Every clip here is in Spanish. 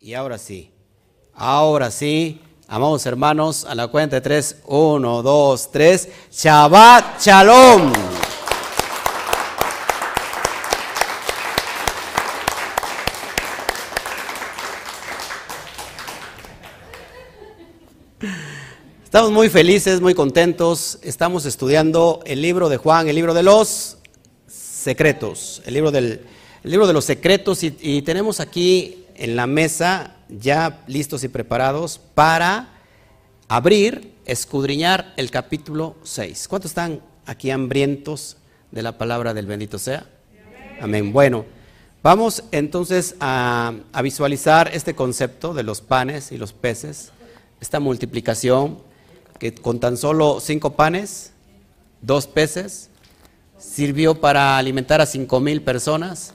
Y ahora sí, ahora sí, amados hermanos, a la cuenta de tres, uno, dos, tres, Shabbat Shalom. Estamos muy felices, muy contentos. Estamos estudiando el libro de Juan, el libro de los secretos, el libro, del, el libro de los secretos y tenemos aquí en la mesa ya listos y preparados para abrir, escudriñar el capítulo 6. ¿Cuántos están aquí hambrientos de la palabra del bendito sea? Amén. Bueno, vamos entonces a, a visualizar este concepto de los panes y los peces, esta multiplicación que con tan solo cinco panes, dos peces, sirvió para alimentar a cinco mil personas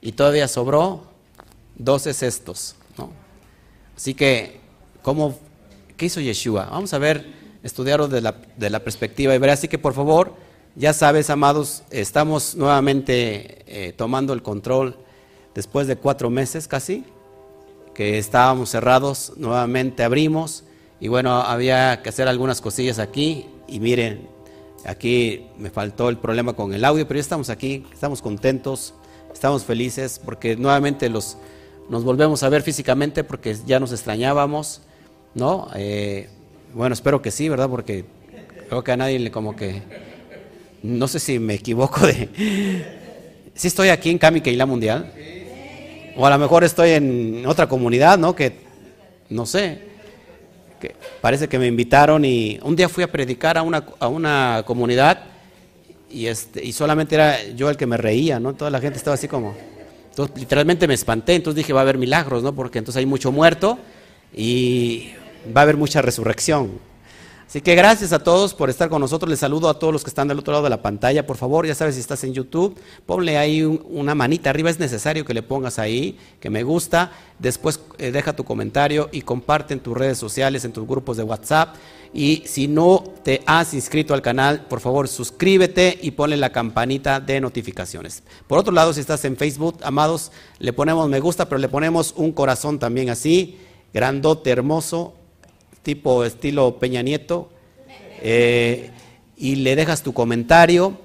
y todavía sobró doce cestos. ¿no? Así que, ¿cómo, ¿qué hizo Yeshua? Vamos a ver, estudiarlo de la, de la perspectiva hebrea. Así que, por favor, ya sabes, amados, estamos nuevamente eh, tomando el control después de cuatro meses casi, que estábamos cerrados, nuevamente abrimos y bueno, había que hacer algunas cosillas aquí y miren, aquí me faltó el problema con el audio, pero ya estamos aquí, estamos contentos, estamos felices porque nuevamente los, nos volvemos a ver físicamente porque ya nos extrañábamos, ¿no? Eh, bueno, espero que sí, ¿verdad? Porque creo que a nadie le como que, no sé si me equivoco de... ¿Sí estoy aquí en Cami Keila Mundial? O a lo mejor estoy en otra comunidad, ¿no? Que, no sé, parece que me invitaron y un día fui a predicar a una, a una comunidad y, este, y solamente era yo el que me reía, ¿no? Toda la gente estaba así como... Entonces, literalmente me espanté, entonces dije, va a haber milagros, ¿no? Porque entonces hay mucho muerto y va a haber mucha resurrección. Así que gracias a todos por estar con nosotros. Les saludo a todos los que están del otro lado de la pantalla. Por favor, ya sabes, si estás en YouTube, ponle ahí un, una manita arriba. Es necesario que le pongas ahí, que me gusta. Después eh, deja tu comentario y comparte en tus redes sociales, en tus grupos de WhatsApp. Y si no te has inscrito al canal, por favor, suscríbete y ponle la campanita de notificaciones. Por otro lado, si estás en Facebook, amados, le ponemos me gusta, pero le ponemos un corazón también así, grandote, hermoso, tipo estilo Peña Nieto, eh, y le dejas tu comentario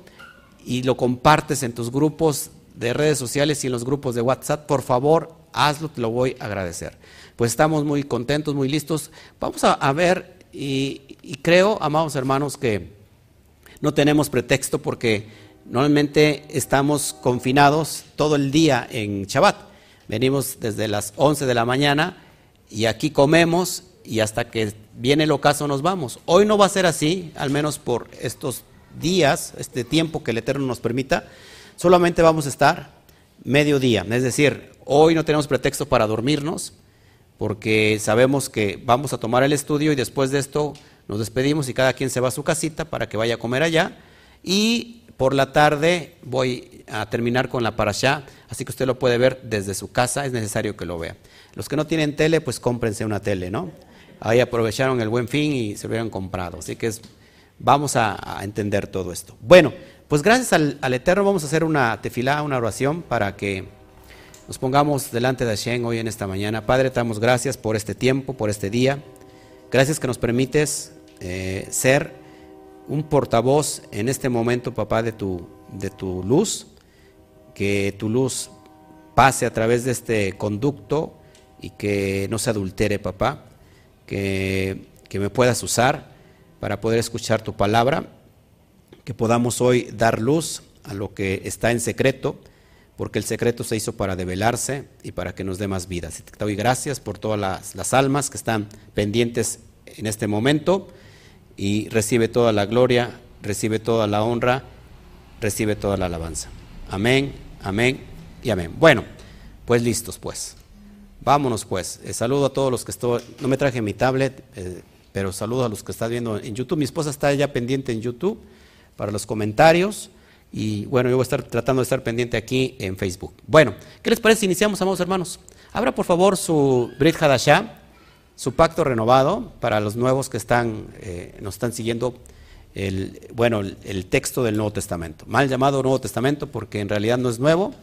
y lo compartes en tus grupos de redes sociales y en los grupos de WhatsApp, por favor, hazlo, te lo voy a agradecer. Pues estamos muy contentos, muy listos. Vamos a, ver, y, y, creo, amados hermanos, que no tenemos pretexto porque normalmente estamos confinados todo el día en Shabbat. Venimos desde las 11 de la mañana y aquí comemos y hasta que viene el ocaso nos vamos. Hoy no va a ser así, al menos por estos días, este tiempo que el Eterno nos permita, solamente vamos a estar mediodía, es decir, hoy no tenemos pretexto para dormirnos, porque sabemos que vamos a tomar el estudio y después de esto nos despedimos y cada quien se va a su casita para que vaya a comer allá, y por la tarde voy a terminar con la parashá, así que usted lo puede ver desde su casa, es necesario que lo vea. Los que no tienen tele, pues cómprense una tele, ¿no? Ahí aprovecharon el buen fin y se hubieran comprado. Así que vamos a, entender todo esto. Bueno, pues gracias al, al, Eterno vamos a hacer una tefilá, una oración para que nos pongamos delante de Hashem hoy en esta mañana. Padre, te damos gracias por este tiempo, por este día. Gracias que nos permites eh, ser un portavoz en este momento, papá, de tu, de tu luz. Que tu luz pase a través de este conducto y que no se adultere, papá que, que, me puedas usar para poder escuchar tu palabra, que podamos hoy dar luz a lo que está en secreto, porque el secreto se hizo para develarse y para que nos dé más vida. Te doy gracias por todas las, las almas que están pendientes en este momento y recibe toda la gloria, recibe toda la honra, recibe toda la alabanza. Amén, amén y amén. Bueno, pues listos pues. Vámonos pues. Eh, saludo a todos los que estoy. No me traje mi tablet, eh, pero saludo a los que están viendo en YouTube. Mi esposa está ya pendiente en YouTube para los comentarios. Y bueno, yo voy a estar tratando de estar pendiente aquí en Facebook. Bueno, ¿qué les parece iniciamos, amados hermanos? Abra por favor su Brit Hadashah, su pacto renovado para los nuevos que están, eh, nos están siguiendo. El, bueno, el texto del Nuevo Testamento. Mal llamado Nuevo Testamento porque en realidad no es nuevo,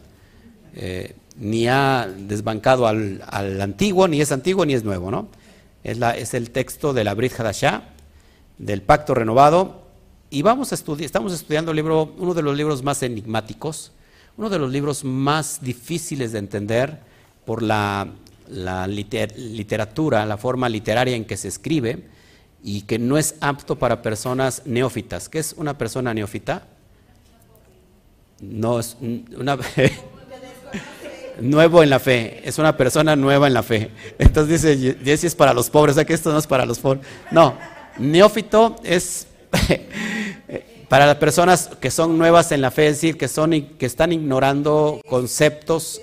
eh, ni ha desbancado al, antiguo, ni es antiguo ni es nuevo, ¿no? Es, la, es el texto de la Brit Hadashah, del Pacto Renovado, y vamos a estudiar, estamos estudiando el libro, uno de los libros más enigmáticos, uno de los libros más difíciles de entender por la, literatura, la forma literaria en que se escribe, y que no es apto para personas neófitas. ¿Qué es una persona neófita? No es una nuevo en la fe, es una persona nueva en la fe. Entonces dice, Jesse es para los pobres, o sea que esto no es para los pobres. No, neófito es para las personas que son nuevas en la fe, es decir, que, son, que están ignorando conceptos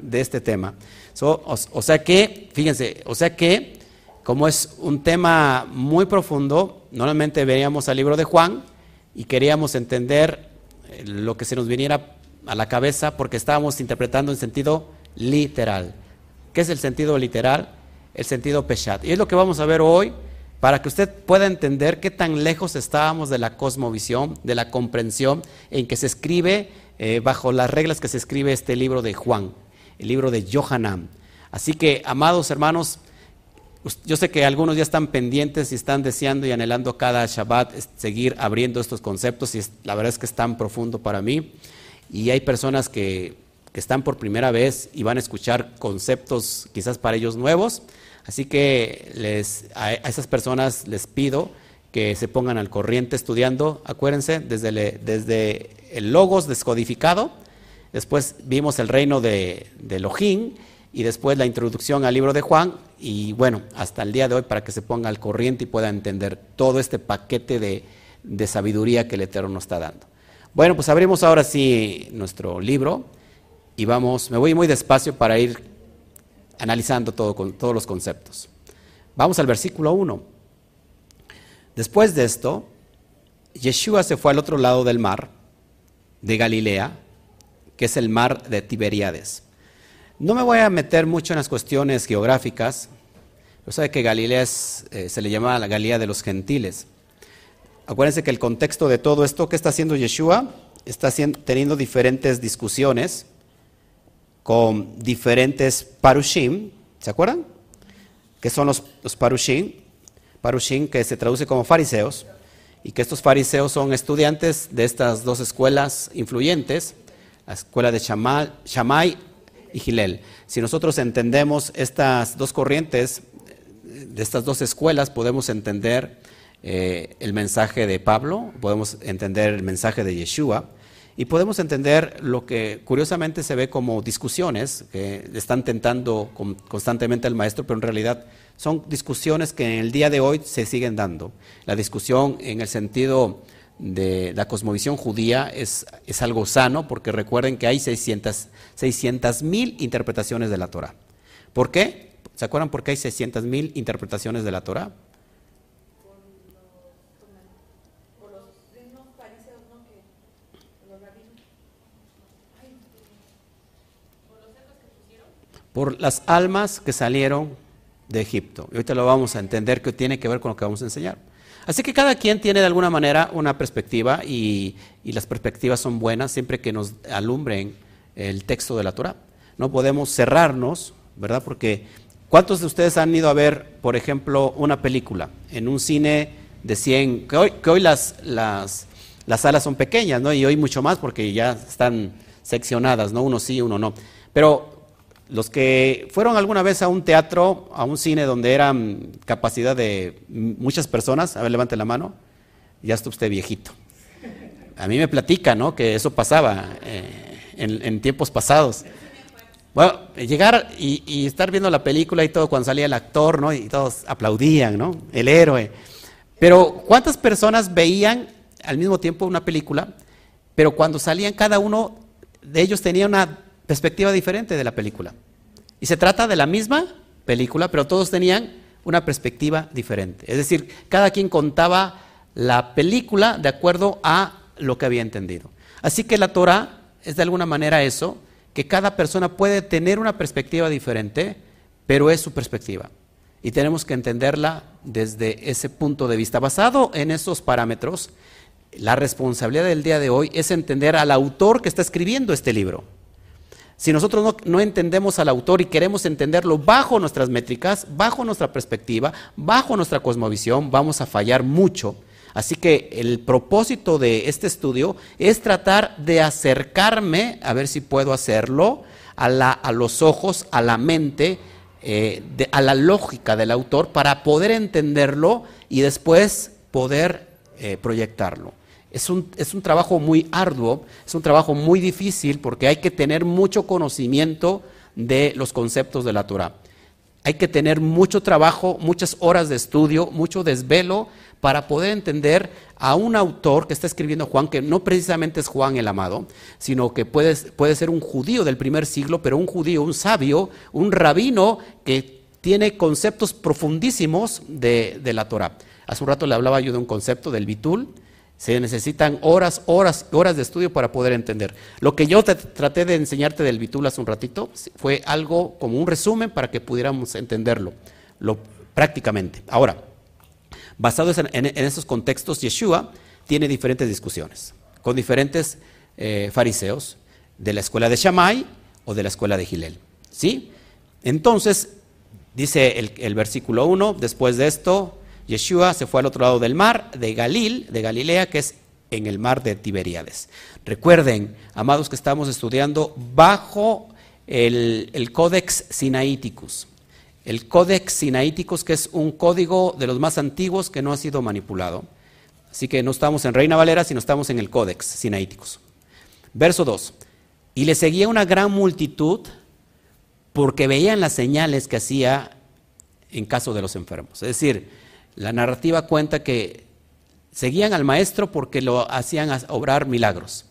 de este tema. o, sea que, fíjense, o sea que, como es un tema muy profundo, normalmente veríamos al libro de Juan y queríamos entender eh, lo que se nos viniera a la cabeza porque estábamos interpretando en sentido literal. ¿Qué es el sentido literal? El sentido peshat. Y es lo que vamos a ver hoy para que usted pueda entender qué tan lejos estábamos de la cosmovisión, de la comprensión en que se escribe, eh, bajo las reglas que se escribe este libro de Juan, el libro de Johanan. Así que, amados hermanos, yo sé que algunos ya están pendientes y están deseando y anhelando cada Shabbat seguir abriendo estos conceptos y la verdad es que es tan profundo para mí. Y hay personas que, que están por primera vez y van a escuchar conceptos quizás para ellos nuevos. Así que les, a, esas personas les pido que se pongan al corriente estudiando, acuérdense, desde, desde el logos descodificado, después vimos el reino de, de y después la introducción al libro de Juan y bueno, hasta el día de hoy para que se ponga al corriente y pueda entender todo este paquete de, de sabiduría que el Eterno nos está dando. Bueno, pues abrimos ahora sí nuestro libro y vamos, me voy muy despacio para ir analizando todo, con, todos los conceptos. Vamos al versículo 1. Después de esto, Yeshua se fue al otro lado del mar de Galilea, que es el mar de Tiberíades. No me voy a meter mucho en las cuestiones geográficas, pero sabe que Galilea eh, se le llama la Galilea de los gentiles. Acuérdense que el contexto de todo esto que está haciendo Yeshua está teniendo diferentes discusiones con diferentes parushim, ¿se acuerdan? Que son los, parushim, parushim que se traduce como fariseos, y que estos fariseos son estudiantes de estas dos escuelas influyentes, la escuela de Shammai y Gilel. Si nosotros entendemos estas dos corrientes, de estas dos escuelas, podemos entender eh, el mensaje de Pablo, podemos entender el mensaje de Yeshua, y podemos entender lo que curiosamente se ve como discusiones que están tentando constantemente al maestro, pero en realidad son discusiones que en el día de hoy se siguen dando. La discusión en el sentido de la cosmovisión judía es, es algo sano, porque recuerden que hay 600 mil interpretaciones de la Torah. ¿Por qué? ¿Se acuerdan por qué hay 600 mil interpretaciones de la Torah? Por las almas que salieron de Egipto. Y ahorita lo vamos a entender que tiene que ver con lo que vamos a enseñar. Así que cada quien tiene de alguna manera una perspectiva y, las perspectivas son buenas siempre que nos alumbren el texto de la Torah. No podemos cerrarnos, ¿verdad? Porque ¿cuántos de ustedes han ido a ver, por ejemplo, una película en un cine de 100, que hoy, que hoy las, las, las salas son pequeñas, ¿no? Y hoy mucho más porque ya están seccionadas, ¿no? Uno sí, uno no. Pero los que fueron alguna vez a un teatro, a un cine donde eran capacidad de muchas personas, a ver, levante la mano, ya está usted viejito. A mí me platica, ¿no? Que eso pasaba eh, en, tiempos pasados. Bueno, llegar y, estar viendo la película y todo cuando salía el actor, ¿no? Y todos aplaudían, ¿no? El héroe. Pero ¿cuántas personas veían al mismo tiempo una película? Pero cuando salían cada uno de ellos tenía una perspectiva diferente de la película. Y se trata de la misma película, pero todos tenían una perspectiva diferente. Es decir, cada quien contaba la película de acuerdo a lo que había entendido. Así que la Torah es de alguna manera eso, que cada persona puede tener una perspectiva diferente, pero es su perspectiva. Y tenemos que entenderla desde ese punto de vista. Basado en esos parámetros, la responsabilidad del día de hoy es entender al autor que está escribiendo este libro. Si nosotros no, entendemos al autor y queremos entenderlo bajo nuestras métricas, bajo nuestra perspectiva, bajo nuestra cosmovisión, vamos a fallar mucho. Así que el propósito de este estudio es tratar de acercarme, a ver si puedo hacerlo, a, la, a los ojos, a la mente, eh, a la lógica del autor para poder entenderlo y después poder eh, proyectarlo. Es un, trabajo muy arduo, es un trabajo muy difícil porque hay que tener mucho conocimiento de los conceptos de la Torah. Hay que tener mucho trabajo, muchas horas de estudio, mucho desvelo para poder entender a un autor que está escribiendo Juan, que no precisamente es Juan el amado, sino que puede, puede ser un judío del primer siglo, pero un judío, un sabio, un rabino que tiene conceptos profundísimos de, de la Torah. Hace un rato le hablaba yo de un concepto del bitul, se necesitan horas, horas, horas de estudio para poder entender. Lo que yo te, traté de enseñarte del Bitul hace un ratito fue algo como un resumen para que pudiéramos entenderlo lo, prácticamente. Ahora, basado en, en, en, esos contextos, Yeshua tiene diferentes discusiones con diferentes eh, fariseos de la escuela de Shammai o de la escuela de Gilel. ¿Sí? Entonces, dice el, el versículo 1, después de esto, Yeshua se fue al otro lado del mar, de Galil, de Galilea, que es en el mar de Tiberíades. Recuerden, amados, que estamos estudiando bajo el, el Codex Sinaiticus. El Codex Sinaiticus, que es un código de los más antiguos que no ha sido manipulado. Así que no estamos en Reina Valera, sino estamos en el Codex Sinaiticus. Verso 2. Y le seguía una gran multitud porque veían las señales que hacía en caso de los enfermos. Es decir, la narrativa cuenta que seguían al maestro porque lo hacían obrar milagros.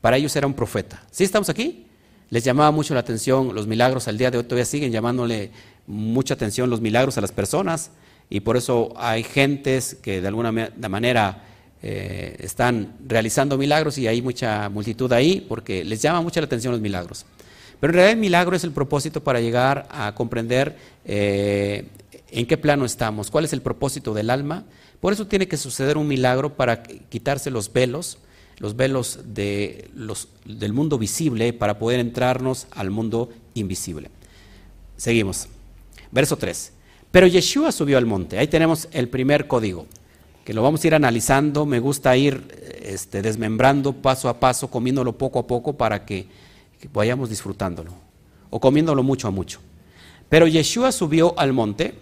Para ellos era un profeta. ¿Sí estamos aquí? Les llamaba mucho la atención los milagros. Al día de hoy todavía siguen llamándole mucha atención los milagros a las personas y por eso hay gentes que de alguna manera eh, están realizando milagros y hay mucha multitud ahí porque les llama mucha la atención los milagros. Pero en realidad el milagro es el propósito para llegar a comprender eh, en qué plano estamos, cuál es el propósito del alma. Por eso tiene que suceder un milagro para quitarse los velos, los velos de los, del mundo visible para poder entrarnos al mundo invisible. Seguimos. Verso 3. Pero Yeshua subió al monte. Ahí tenemos el primer código, que lo vamos a ir analizando. Me gusta ir este, desmembrando paso a paso, comiéndolo poco a poco para que, que vayamos disfrutándolo. O comiéndolo mucho a mucho. Pero Yeshua subió al monte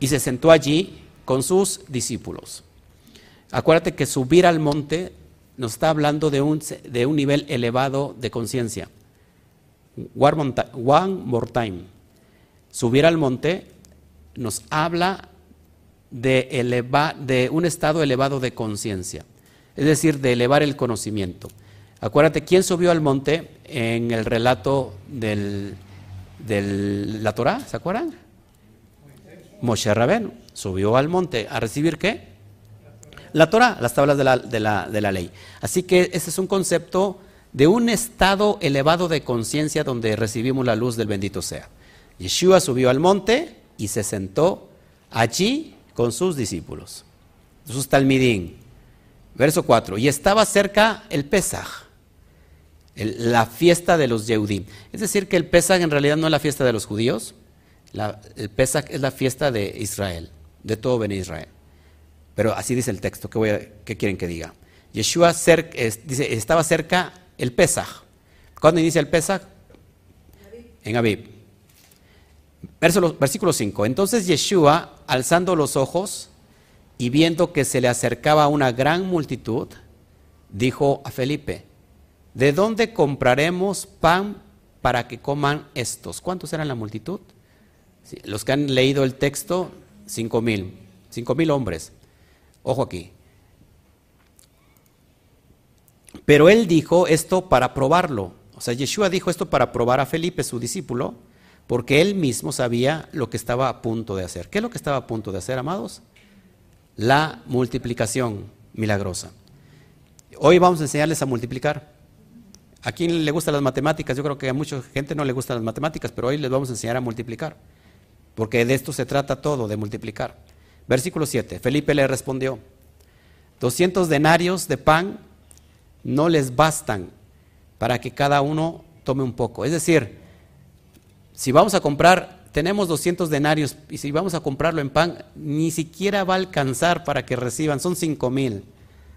y se sentó allí con sus discípulos. Acuérdate que subir al monte nos está hablando de un, de un nivel elevado de conciencia. One more time. Subir al monte nos habla de, eleva, de un estado elevado de conciencia, es decir, de elevar el conocimiento. Acuérdate, ¿quién subió al monte en el relato de la Torah? ¿Se acuerdan? Moshe Rabenu subió al monte a recibir qué? La Torah, las tablas de la, de, la, de la, ley. Así que ese es un concepto de un estado elevado de conciencia donde recibimos la luz del bendito sea. Yeshua subió al monte y se sentó allí con sus discípulos, sus talmidín. Verso 4. Y estaba cerca el Pesaj, la fiesta de los Yehudim. Es decir, que el Pesaj en realidad no es la fiesta de los judíos, el Pesach es la fiesta de Israel, de todo Ben Israel. Pero así dice el texto, ¿qué, quieren que diga? Yeshua dice, estaba cerca el Pesach. ¿Cuándo inicia el Pesach? En Abib. Versículo 5. Entonces Yeshua, alzando los ojos y viendo que se le acercaba una gran multitud, dijo a Felipe, ¿de dónde compraremos pan para que coman estos? ¿Cuántos eran la multitud? Los que han leído el texto, cinco mil. Cinco mil hombres. Ojo aquí. Pero él dijo esto para probarlo. O sea, Yeshua dijo esto para probar a Felipe, su discípulo, porque él mismo sabía lo que estaba a punto de hacer. ¿Qué es lo que estaba a punto de hacer, amados? La multiplicación milagrosa. Hoy vamos a enseñarles a multiplicar. ¿A quién le gustan las matemáticas? Yo creo que a mucha gente no le gustan las matemáticas, pero hoy les vamos a enseñar a multiplicar porque de esto se trata todo, de multiplicar. Versículo 7, Felipe le respondió, 200 denarios de pan no les bastan para que cada uno tome un poco. Es decir, si vamos a comprar, tenemos 200 denarios y si vamos a comprarlo en pan, ni siquiera va a alcanzar para que reciban, son 5 mil.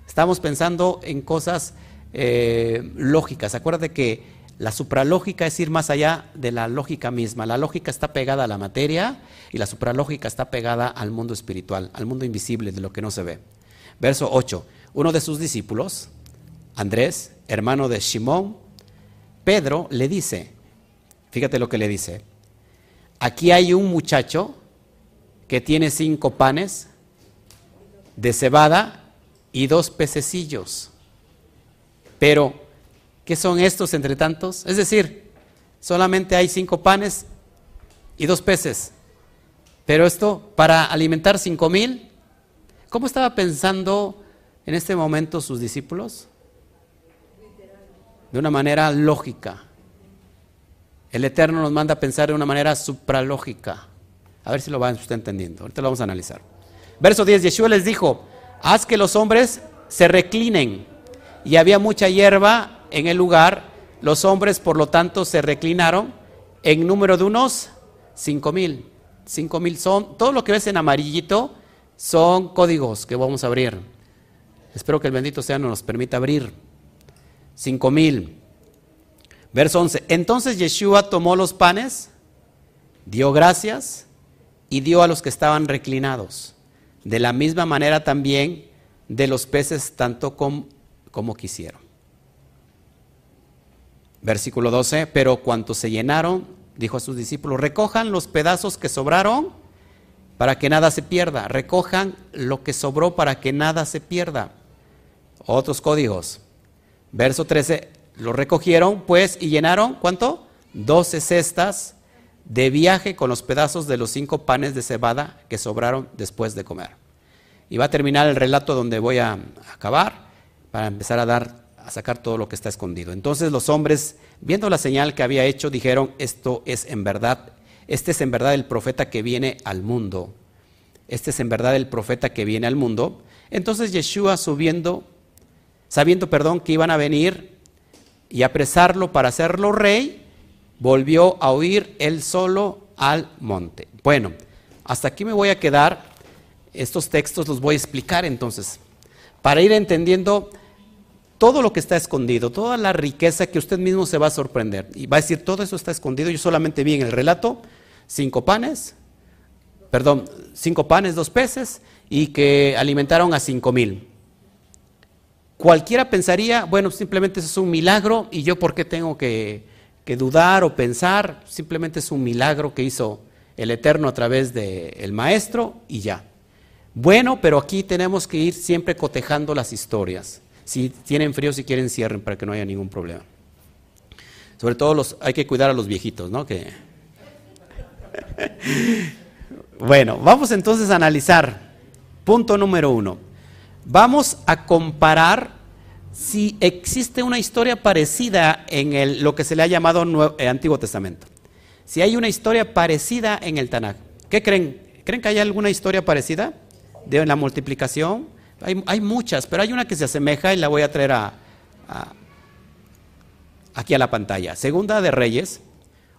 Estamos pensando en cosas eh, lógicas. Acuérdate que la supralógica es ir más allá de la lógica misma. La lógica está pegada a la materia y la supralógica está pegada al mundo espiritual, al mundo invisible de lo que no se ve. Verso 8. Uno de sus discípulos, Andrés, hermano de Simón, Pedro, le dice, fíjate lo que le dice, aquí hay un muchacho que tiene cinco panes de cebada y dos pececillos. Pero, ¿qué son estos entre tantos? Es decir, solamente hay cinco panes y dos peces. Pero esto, para alimentar cinco mil, ¿cómo estaba pensando en este momento sus discípulos? De una manera lógica. El Eterno nos manda a pensar de una manera supralógica. A ver si lo va usted entendiendo. Ahorita lo vamos a analizar. Verso 10, Yeshua les dijo, haz que los hombres se reclinen y había mucha hierba en el lugar. Los hombres, por lo tanto, se reclinaron en número de unos cinco mil. Cinco mil son, todo lo que ves en amarillito son códigos que vamos a abrir. Espero que el bendito sea nos permita abrir. Cinco mil. Verso 11. Entonces Yeshua tomó los panes, dio gracias y dio a los que estaban reclinados. De la misma manera también de los peces, tanto como como quisieron. Versículo 12, pero cuanto se llenaron, dijo a sus discípulos, recojan los pedazos que sobraron para que nada se pierda, recojan lo que sobró para que nada se pierda. Otros códigos. Verso 13, lo recogieron pues y llenaron, ¿cuánto? 12 cestas de viaje con los pedazos de los cinco panes de cebada que sobraron después de comer. Y va a terminar el relato donde voy a acabar para empezar a dar, a sacar todo lo que está escondido. Entonces los hombres, viendo la señal que había hecho, dijeron, esto es en verdad, este es en verdad el profeta que viene al mundo. Este es en verdad el profeta que viene al mundo. Entonces Yeshua subiendo, sabiendo, perdón, que iban a venir y apresarlo para hacerlo rey, volvió a huir él solo al monte. Bueno, hasta aquí me voy a quedar. Estos textos los voy a explicar entonces, para ir entendiendo todo lo que está escondido, toda la riqueza que usted mismo se va a sorprender. Y va a decir, todo eso está escondido. Yo solamente vi en el relato cinco panes, perdón, cinco panes, dos peces, y que alimentaron a cinco mil. Cualquiera pensaría, bueno, simplemente eso es un milagro, y yo por qué tengo que, dudar o pensar, simplemente es un milagro que hizo el Eterno a través del Maestro y ya. Bueno, pero aquí tenemos que ir siempre cotejando las historias. Si tienen frío, si quieren, cierren para que no haya ningún problema. Sobre todo los, hay que cuidar a los viejitos, ¿no? Bueno, vamos entonces a analizar. Punto número uno. Vamos a comparar si existe una historia parecida en el, lo que se le ha llamado eh, Antiguo Testamento. Si hay una historia parecida en el Tanakh. ¿Qué creen? ¿Creen que hay alguna historia parecida de la multiplicación? Hay, muchas, pero hay una que se asemeja y la voy a traer a, aquí a la pantalla. Segunda de Reyes,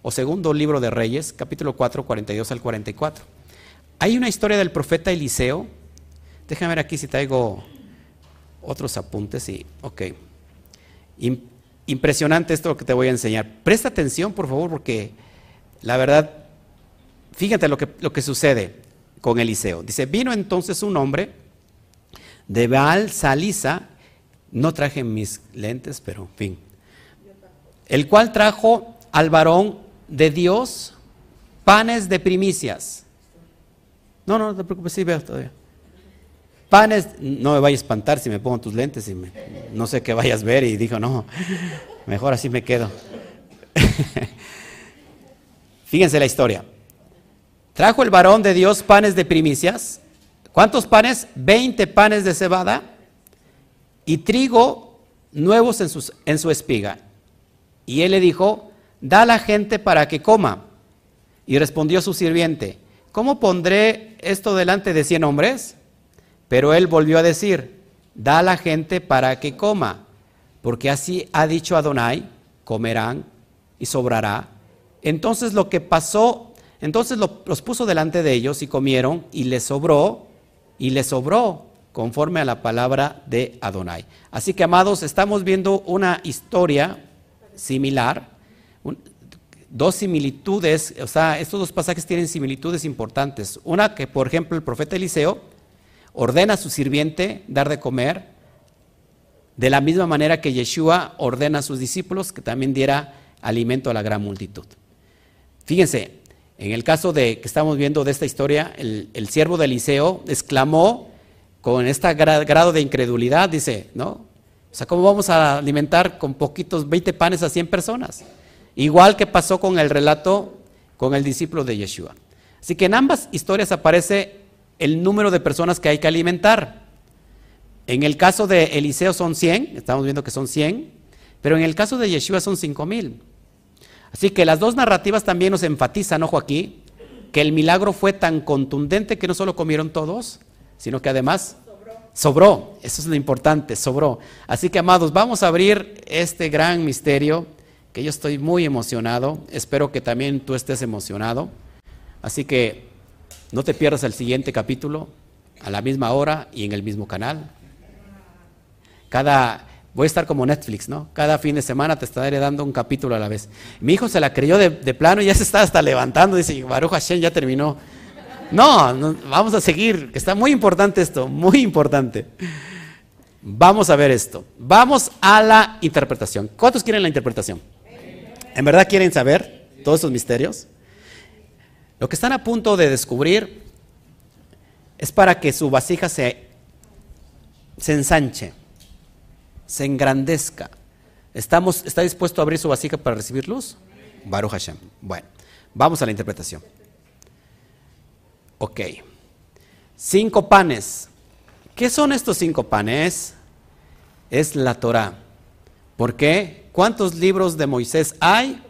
o segundo libro de Reyes, capítulo 4, 42 al 44. Hay una historia del profeta Eliseo. Déjame ver aquí si traigo otros apuntes. Y, ok. Impresionante esto que te voy a enseñar. Presta atención, por favor, porque la verdad, fíjate lo que, lo que sucede con Eliseo. Dice, vino entonces un hombre de Baal Salisa, no traje mis lentes, pero en fin, el cual trajo al varón de Dios panes de primicias. No, no, no te preocupes, sí veo todavía. Panes, no me vaya a espantar si me pongo tus lentes y no sé qué vayas a ver. Y dijo, no, mejor así me quedo. Fíjense la historia. Trajo el varón de Dios panes de primicias ¿Cuántos panes? Veinte panes de cebada y trigo nuevos en, en su espiga. Y él le dijo, da la gente para que coma. Y respondió su sirviente, ¿cómo pondré esto delante de cien hombres? Pero él volvió a decir, da la gente para que coma, porque así ha dicho Adonai, comerán y sobrará. Entonces lo que pasó, entonces los puso delante de ellos y comieron y les sobró y les sobró conforme a la palabra de Adonai. Así que amados, estamos viendo una historia similar, dos similitudes, o sea, estos dos pasajes tienen similitudes importantes. Una que, por ejemplo, el profeta Eliseo ordena a su sirviente dar de comer, de la misma manera que Yeshua ordena a sus discípulos que también diera alimento a la gran multitud. Fíjense, en el caso de que estamos viendo de esta historia, el, siervo de Eliseo exclamó con este grado de incredulidad, dice, ¿no? O sea, ¿cómo vamos a alimentar con poquitos 20 panes a 100 personas? Igual que pasó con el relato con el discípulo de Yeshua. Así que en ambas historias aparece el número de personas que hay que alimentar. En el caso de Eliseo son 100, estamos viendo que son 100, pero en el caso de Yeshua son 5000. Así que las dos narrativas también nos enfatizan, ojo aquí, que el milagro fue tan contundente que no solo comieron todos, sino que además sobró. Eso es lo importante, sobró. Así que amados, vamos a abrir este gran misterio que yo estoy muy emocionado. Espero que también tú estés emocionado. Así que no te pierdas el siguiente capítulo a la misma hora y en el mismo canal. Cada voy a estar como Netflix, ¿no? Cada fin de semana te estaré dando un capítulo a la vez. Mi hijo se la creyó de, plano y ya se está hasta levantando. Dice, Baruch Hashem ya terminó. No, vamos a seguir. Está muy importante esto, muy importante. Vamos a ver esto. Vamos a la interpretación. ¿Cuántos quieren la interpretación? ¿En verdad quieren saber todos esos misterios? Lo que están a punto de descubrir es para que su vasija se, se ensanche, se engrandezca. Estamos, ¿Está dispuesto a abrir su vasija para recibir luz? Baruch Hashem. Bueno, vamos a la interpretación. Ok. Cinco panes. ¿Qué son estos cinco panes? Es la Torah. ¿Por qué? ¿Cuántos libros de Moisés hay?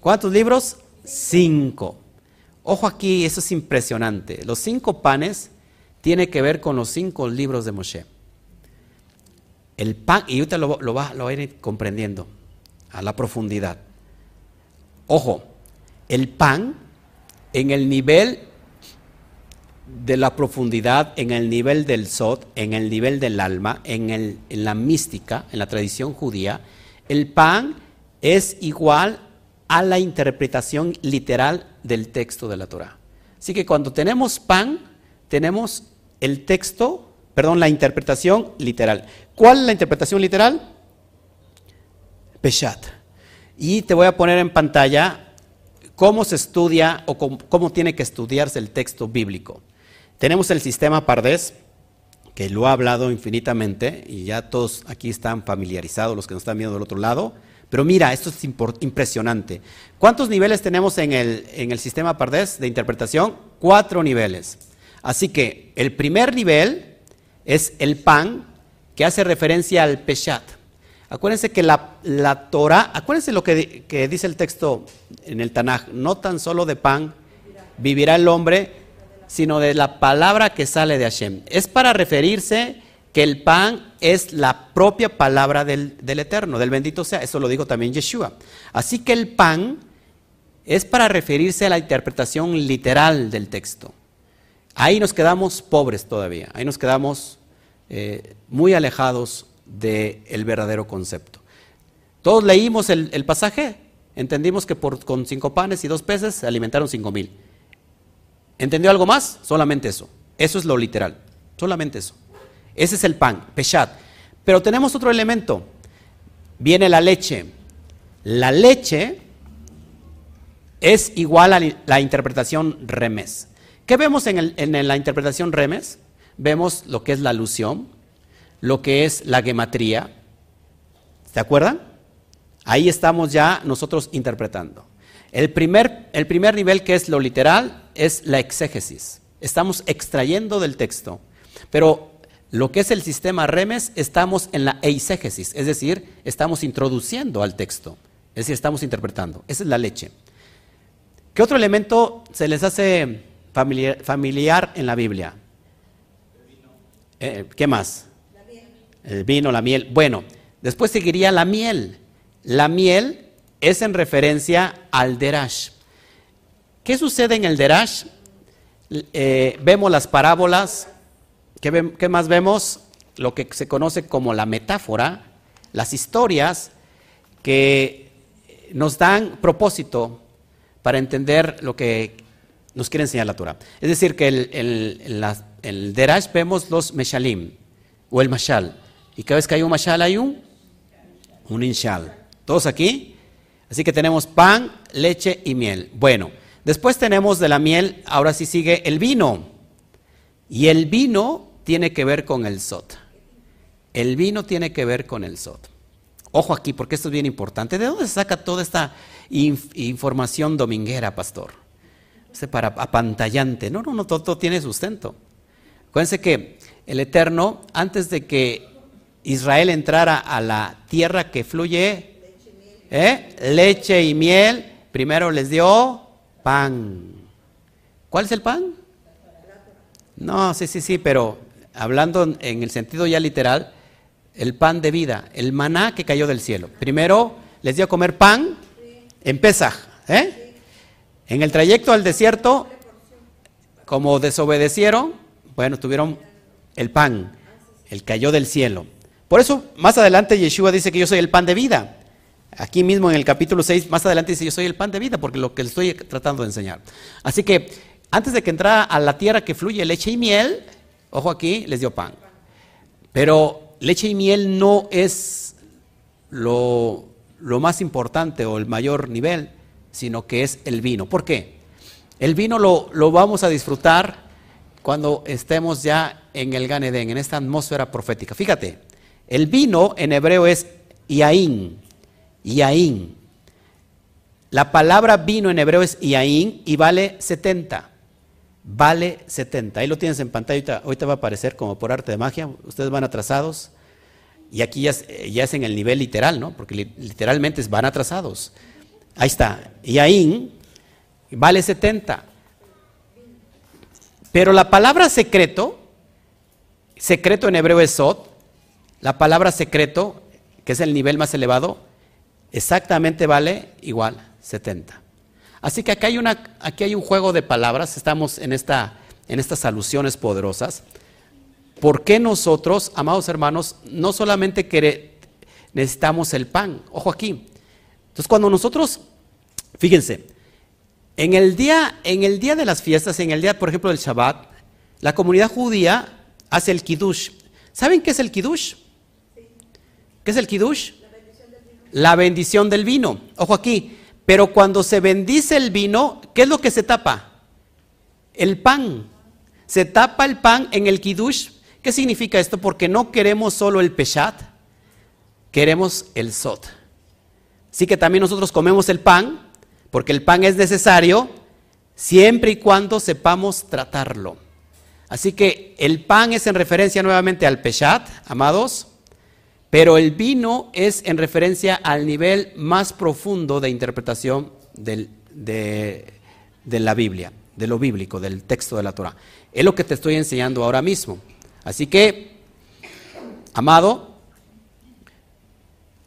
¿Cuántos libros? Cinco. Ojo aquí, eso es impresionante. Los cinco panes tiene que ver con los cinco libros de Moshe. El pan, y ahorita lo, lo, va, a ir comprendiendo a la profundidad. Ojo, el pan en el nivel de la profundidad, en el nivel del Sod, en el nivel del alma, en, el, en la mística, en la tradición judía, el pan es igual a la interpretación literal del texto de la Torah. Así que cuando tenemos pan, tenemos el texto, perdón, la interpretación literal. ¿Cuál es la interpretación literal? Peshat. Y te voy a poner en pantalla cómo se estudia o cómo, tiene que estudiarse el texto bíblico. Tenemos el sistema Pardes, que lo ha hablado infinitamente y ya todos aquí están familiarizados, los que nos están viendo del otro lado. Pero mira, esto es impresionante. ¿Cuántos niveles tenemos en el, en el sistema Pardes de interpretación? Cuatro niveles. Así que el primer nivel es el pan, que hace referencia al Peshat. Acuérdense que la, la Torah, acuérdense lo que, que dice el texto en el Tanaj, no tan solo de pan vivirá el hombre, sino de la palabra que sale de Hashem. Es para referirse que el pan es la propia palabra del, Eterno, del bendito sea. Eso lo dijo también Yeshua. Así que el pan es para referirse a la interpretación literal del texto. Ahí nos quedamos pobres todavía, ahí nos quedamos eh, muy alejados del verdadero concepto. Todos leímos el, pasaje, entendimos que por, con cinco panes y dos peces se alimentaron cinco mil. ¿Entendió algo más? Solamente eso. Eso es lo literal. Solamente eso. Ese es el pan, peshat. Pero tenemos otro elemento. Viene la leche. La leche es igual a la interpretación remes. ¿Qué vemos en, la interpretación remes? Vemos lo que es la alusión, lo que es la gematría. ¿Se acuerdan? Ahí estamos ya nosotros interpretando. El primer, el primer nivel que es lo literal es la exégesis. Estamos extrayendo del texto. Pero lo que es el sistema remes, estamos en la eisegesis, es decir, estamos introduciendo al texto, es decir, estamos interpretando. Esa es la leche. ¿Qué otro elemento se les hace familiar, en la Biblia? Eh, ¿Qué más? El vino, la miel. Bueno, después seguiría la miel. La miel es en referencia al Derash. ¿Qué sucede en el Derash? Eh, vemos las parábolas, ¿Qué, ¿qué más vemos? Lo que se conoce como la metáfora, las historias que nos dan propósito para entender lo que nos quiere enseñar la Torah. Es decir, que el, el, Derash vemos los Meshalim o el Mashal. Y cada vez que hay un Mashal hay un, un Inshal. ¿Todos aquí? Así que tenemos pan, leche y miel. Bueno, después tenemos de la miel, ahora sí sigue el vino. Y el vino tiene que ver con el Sot. El vino tiene que ver con el Sot. Ojo aquí, porque esto es bien importante. ¿De dónde se saca toda esta información dominguera, pastor? Para apantallante. No, no, no, todo, tiene sustento. Acuérdense que el Eterno, antes de que Israel entrara a la tierra que fluye ¿eh? leche y miel, primero les dio pan. ¿Cuál es el pan? No, sí, sí, sí, pero hablando en el sentido ya literal, el pan de vida, el maná que cayó del cielo. Primero les dio a comer pan en. ¿eh? En el trayecto al desierto, como desobedecieron, bueno, tuvieron el pan, el cayó del cielo. Por eso, más adelante Yeshua dice que yo soy el pan de vida. Aquí mismo en el capítulo 6, más adelante dice yo soy el pan de vida, porque lo que estoy tratando de enseñar. Así que, antes de que entrara a la tierra que fluye leche y miel, ojo aquí, les dio pan. Pero leche y miel no es lo, más importante o el mayor nivel, sino que es el vino. ¿Por qué? El vino lo, lo vamos a disfrutar cuando estemos ya en el Ganedén, en esta atmósfera profética. Fíjate, el vino en hebreo es yaín, yaín. La palabra vino en hebreo es yaín y vale 70 vale 70. Ahí lo tienes en pantalla, ahorita, va a aparecer como por arte de magia, ustedes van atrasados. Y aquí ya, es en el nivel literal, ¿no? Porque literalmente van atrasados. Ahí está. Y vale 70. Pero la palabra secreto, secreto en hebreo es sot, la palabra secreto, que es el nivel más elevado, exactamente vale igual, 70. Así que aquí hay, una, aquí hay un juego de palabras, estamos en, esta, en estas alusiones poderosas. ¿Por qué nosotros, amados hermanos, no solamente necesitamos el pan? Ojo aquí. Entonces, cuando nosotros, fíjense, en el día, en el día de las fiestas, en el día, por ejemplo, del Shabbat, la comunidad judía hace el kiddush. ¿Saben qué es el kiddush? ¿Qué es el kiddush? La bendición del vino. Ojo aquí. Pero cuando se bendice el vino, ¿qué es lo que se tapa? El pan. Se tapa el pan en el kiddush. ¿Qué significa esto? Porque no queremos solo el peshat, queremos el sot. Así que también nosotros comemos el pan, porque el pan es necesario siempre y cuando sepamos tratarlo. Así que el pan es en referencia nuevamente al peshat, amados, pero el vino es en referencia al nivel más profundo de interpretación de, la Biblia, de lo bíblico, del texto de la Torah. Es lo que te estoy enseñando ahora mismo. Así que, amado,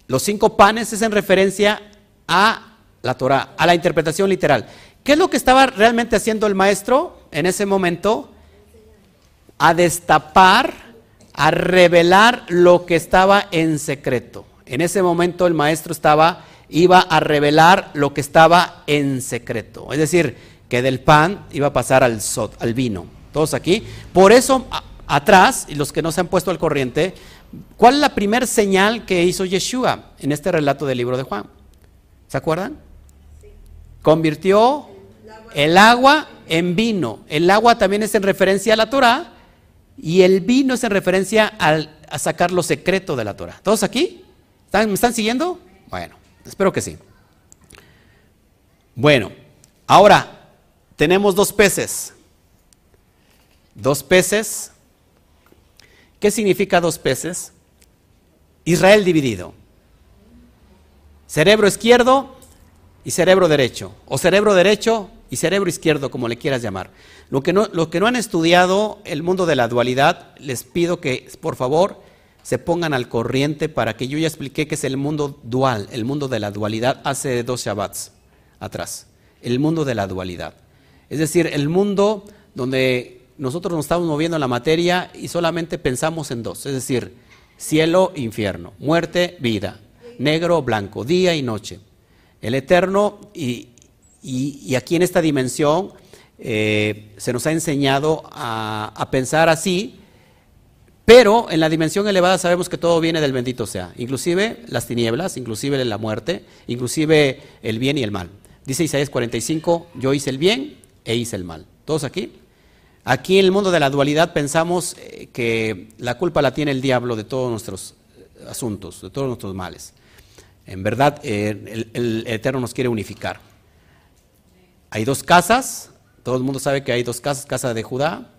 los cinco panes es en referencia a la Torah, a la interpretación literal. ¿Qué es lo que estaba realmente haciendo el maestro en ese momento? A destapar a revelar lo que estaba en secreto. En ese momento el maestro estaba, iba a revelar lo que estaba en secreto. Es decir, que del pan iba a pasar al, sot, al vino. Todos aquí. Por eso, atrás, y los que no se han puesto al corriente, ¿cuál es la primera señal que hizo Yeshua en este relato del libro de Juan? ¿Se acuerdan? Convirtió el agua en vino. El agua también es en referencia a la Torah y el vino es en referencia a sacar lo secreto de la Torah. ¿Todos aquí? ¿Me están siguiendo? Bueno, espero que sí. Bueno, ahora tenemos dos peces. Dos peces. ¿Qué significa dos peces? Israel dividido. Cerebro izquierdo y cerebro derecho. O cerebro derecho y cerebro izquierdo, como le quieras llamar. Lo que, no, los que no han estudiado el mundo de la dualidad, les pido que, por favor, se pongan al corriente para que yo ya expliqué que es el mundo dual, el mundo de la dualidad hace dos Shabbats atrás. El mundo de la dualidad. Es decir, el mundo donde nosotros nos estamos moviendo en la materia y solamente pensamos en dos. Es decir, cielo, infierno, muerte, vida, negro, blanco, día y noche. El eterno y, aquí en esta dimensión eh, se nos ha enseñado a pensar así pero en la dimensión elevada sabemos que todo viene del bendito sea, inclusive las tinieblas, inclusive la muerte, inclusive el bien y el mal. Dice Isaías 45, yo hice el bien e hice el mal. ¿Todos aquí? Aquí en el mundo de la dualidad pensamos eh, que la culpa la tiene el diablo de todos nuestros eh, asuntos, de todos nuestros males. En verdad, eh, el, Eterno nos quiere unificar. Hay dos casas, todo el mundo sabe que hay dos casas, casa de Judá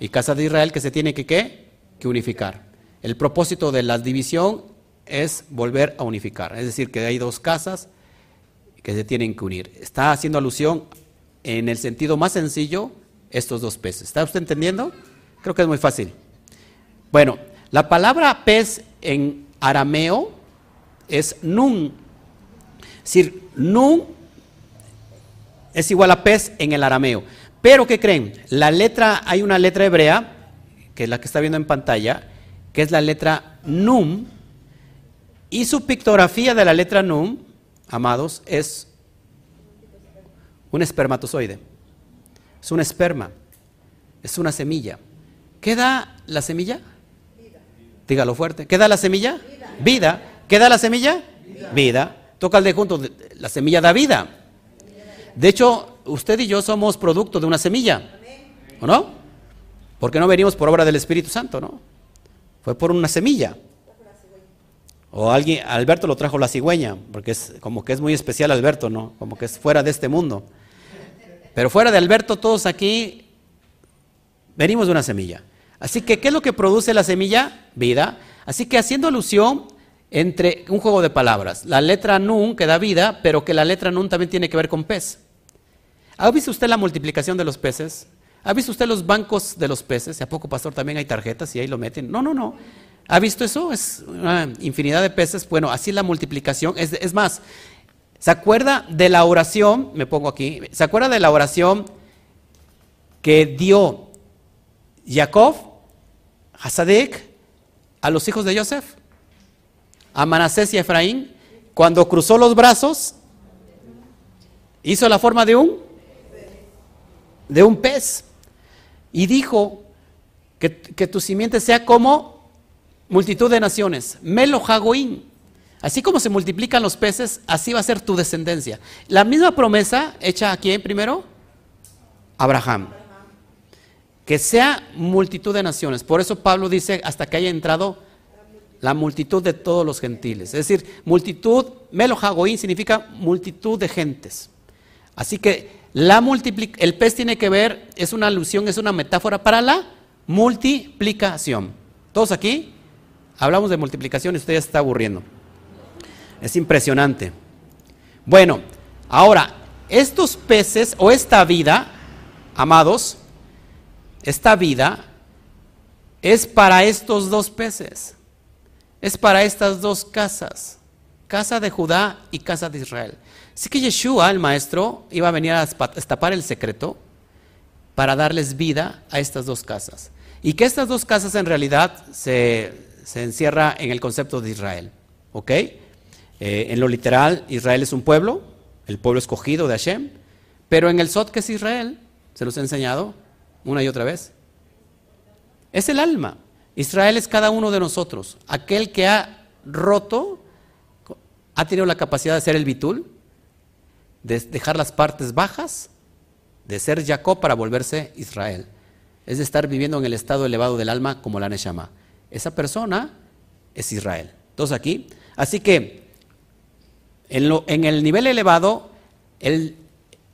y casa de Israel, que se tiene que qué? que unificar. El propósito de la división es volver a unificar, es decir, que hay dos casas que se tienen que unir. Está haciendo alusión en el sentido más sencillo estos dos peces. ¿Está usted entendiendo? Creo que es muy fácil. Bueno, la palabra pez en arameo es nun. Es decir, nun es igual a pez en el arameo. Pero, ¿qué creen? La letra, hay una letra hebrea que es la que está viendo en pantalla, que es la letra NUM, y su pictografía de la letra NUM, amados, es un espermatozoide. Es un esperma. Es una semilla. ¿Qué da la semilla? Vida. Dígalo fuerte. ¿Qué da la semilla? Vida. ¿Qué da la semilla? Vida. Toca el de junto. La semilla da vida. De hecho, usted y yo somos producto de una semilla. ¿O no? Porque no venimos por obra del Espíritu Santo, ¿no? Fue por una semilla. O alguien, Alberto lo trajo la cigüeña, porque es como que es muy especial Alberto, ¿no? Como que es fuera de este mundo. Pero fuera de Alberto, todos aquí venimos de una semilla. Así que, ¿qué es lo que produce la semilla? Vida. Así que haciendo alusión entre un juego de palabras, la letra nun que da vida, pero que la letra nun también tiene que ver con pez. ¿Ha visto usted la multiplicación de los peces? ¿Ha visto usted los bancos de los peces? ¿A poco, pastor, también hay tarjetas y ahí lo meten? No, no, no. ¿Ha visto eso? Es una infinidad de peces. Bueno, así la multiplicación. Es, es más, ¿se acuerda de la oración? Me pongo aquí. ¿Se acuerda de la oración que dio Jacob, Hasadik, a los hijos de Joseph? A Manasés y Efraín. Cuando cruzó los brazos, hizo la forma de un, de un pez y dijo que, tu simiente sea como multitud de naciones, Melo Así como se multiplican los peces, así va a ser tu descendencia. La misma promesa hecha aquí primero, Abraham. Que sea multitud de naciones. Por eso Pablo dice hasta que haya entrado la multitud de todos los gentiles. Es decir, multitud, Melo significa multitud de gentes. Así que la el pez tiene que ver, es una alusión, es una metáfora para la multiplicación. ¿Todos aquí? Hablamos de multiplicación y usted ya se está aburriendo. Es impresionante. Bueno, ahora, estos peces o esta vida, amados, esta vida es para estos dos peces. Es para estas dos casas, casa de Judá y casa de Israel. Así que Yeshua, el maestro, iba a venir a destapar el secreto para darles vida a estas dos casas. Y que estas dos casas en realidad se, se encierra en el concepto de Israel. ¿Ok? Eh, en lo literal, Israel es un pueblo, el pueblo escogido de Hashem, pero en el Sot, que es Israel, se los he enseñado una y otra vez, es el alma. Israel es cada uno de nosotros. Aquel que ha roto, ha tenido la capacidad de ser el bitul, de dejar las partes bajas, de ser Jacob para volverse Israel. Es de estar viviendo en el estado elevado del alma como la Neshama. Esa persona es Israel. Entonces aquí, así que en, el nivel elevado, el,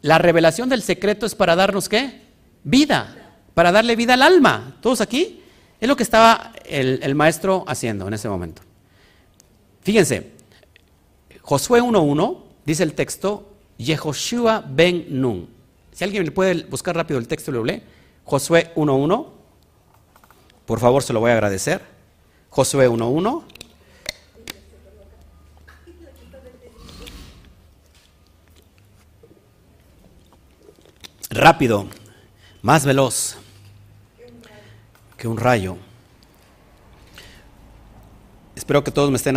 la revelación del secreto es para darnos qué? Vida, para darle vida al alma. ¿Todos aquí? Es lo que estaba el, el maestro haciendo en ese momento. Fíjense, Josué 1.1 dice el texto, Yehoshua ben Nun. Si alguien le puede buscar rápido el texto, lo lee. Josué 1.1. Por favor, se lo voy a agradecer. Josué 1.1. Rápido, más veloz que un rayo. Espero que todos me estén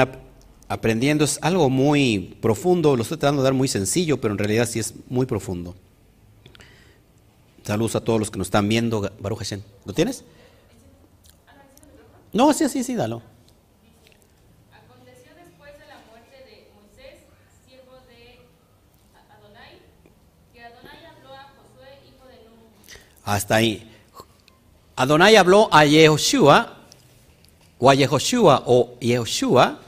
aprendiendo. Es algo muy profundo, lo estoy tratando de dar muy sencillo, pero en realidad sí es muy profundo. Saludos a todos los que nos están viendo. Baruch Hashem. ¿Lo tienes? No, sí, sí, sí, dalo. Aconteció después de la muerte de Moisés, siervo de Adonai, que Adonai habló a Josué, hijo de Nun. Hasta ahí. Adonai habló a Yehoshua, o a Yehoshua, o Yehoshua,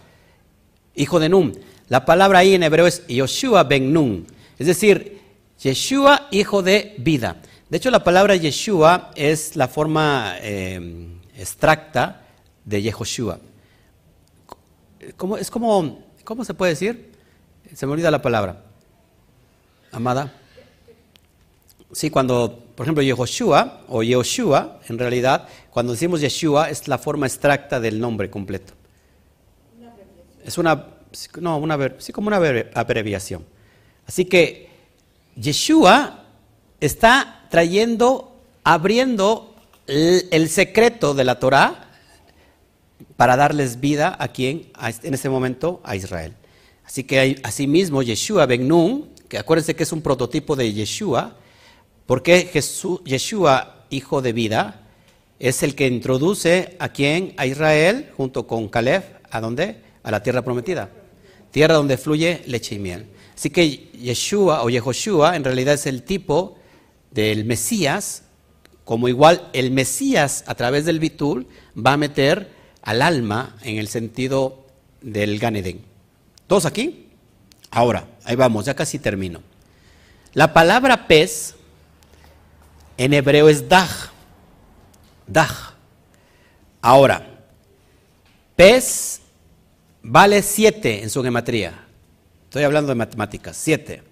hijo de Nun. La palabra ahí en hebreo es Yoshua ben Nun, es decir, Yeshua, hijo de vida. De hecho, la palabra Yeshua es la forma eh, extracta de Yehoshua. ¿Cómo, es como, ¿Cómo se puede decir? Se me olvida la palabra. Amada. Sí, cuando, por ejemplo, Yehoshua o Yehoshua, en realidad, cuando decimos Yeshua es la forma extracta del nombre completo. Es una, no, una, sí, como una abreviación. Así que Yeshua está trayendo, abriendo el, el secreto de la Torah para darles vida a quien, en ese momento, a Israel. Así que asimismo Yeshua ben Nun, que acuérdense que es un prototipo de Yeshua, porque Jesús, Yeshua, hijo de vida, es el que introduce a quien, a Israel, junto con Caleb, ¿a dónde? A la tierra prometida. Tierra donde fluye leche y miel. Así que Yeshua o Yehoshua en realidad es el tipo del Mesías, como igual el Mesías a través del Bitul va a meter al alma en el sentido del Ganedén. ¿Todos aquí? Ahora, ahí vamos, ya casi termino. La palabra pez en hebreo es daj. Daj. Ahora, pez vale siete en su gematría. Estoy hablando de matemáticas, siete.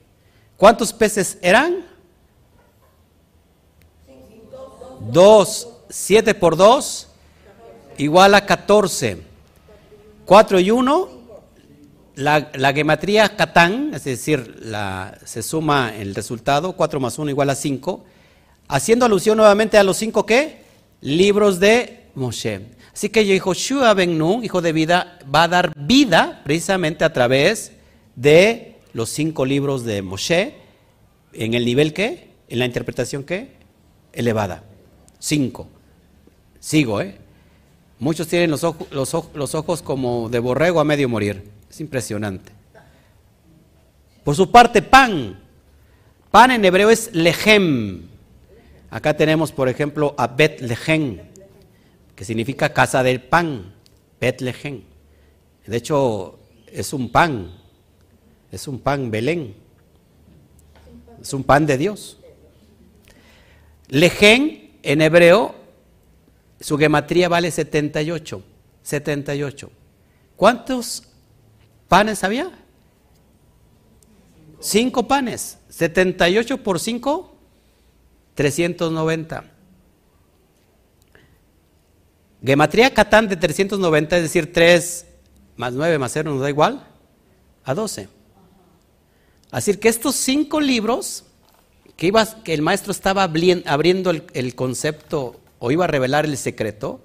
¿Cuántos peces eran? Dos. Siete por dos, igual a 14. 4 y 1, la, la gematría Catán, es decir, la, se suma el resultado, 4 más 1 igual a 5, haciendo alusión nuevamente a los 5 qué? Libros de Moshe. Así que Yehoshua Ben Nun, hijo de vida, va a dar vida precisamente a través de los cinco libros de Moshe, en el nivel qué? En la interpretación qué? Elevada. 5. Sigo, ¿eh? Muchos tienen los ojos, los, ojos, como de borrego a medio morir. Es impresionante. Por su parte, pan. Pan en hebreo es lejem. Acá tenemos, por ejemplo, a Bet Lehem, que significa casa del pan. Bet Lehem. De hecho, es un pan. Es un pan Belén. Es un pan de Dios. Lehem en hebreo su gematría vale 78. 78. ¿Cuántos panes había? Cinco panes. 78 por 5, 390. Gematría Catán de 390, es decir, 3 más 9 más 0 nos da igual a 12. Así que estos cinco libros que, que el maestro estaba abriendo el, concepto o iba a revelar el secreto,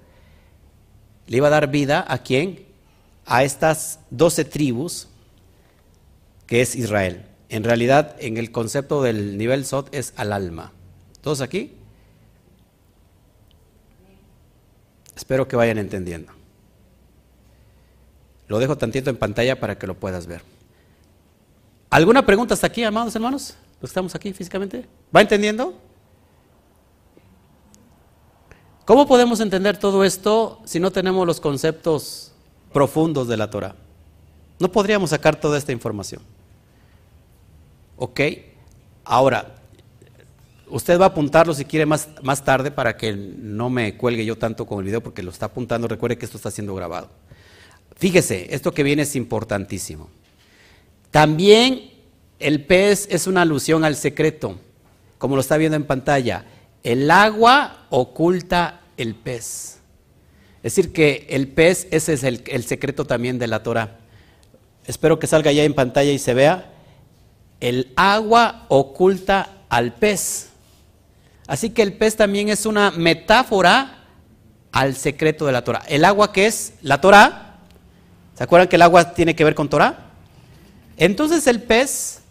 le iba a dar vida a quién? A estas doce tribus que es Israel. En realidad, en el concepto del nivel Sot es al alma. ¿Todos aquí? Espero que vayan entendiendo. Lo dejo tantito en pantalla para que lo puedas ver. ¿Alguna pregunta hasta aquí, amados hermanos? ¿Los estamos aquí físicamente? ¿Va entendiendo? ¿Cómo podemos entender todo esto si no tenemos los conceptos profundos de la Torah? No podríamos sacar toda esta información. ¿Ok? Ahora, usted va a apuntarlo si quiere más, más tarde para que no me cuelgue yo tanto con el video porque lo está apuntando. Recuerde que esto está siendo grabado. Fíjese, esto que viene es importantísimo. También el pez es una alusión al secreto, como lo está viendo en pantalla. El agua oculta el pez. Es decir, que el pez, ese es el, el secreto también de la Torah. Espero que salga ya en pantalla y se vea. El agua oculta al pez. Así que el pez también es una metáfora al secreto de la Torah. El agua que es la Torah. ¿Se acuerdan que el agua tiene que ver con Torah? Entonces el pez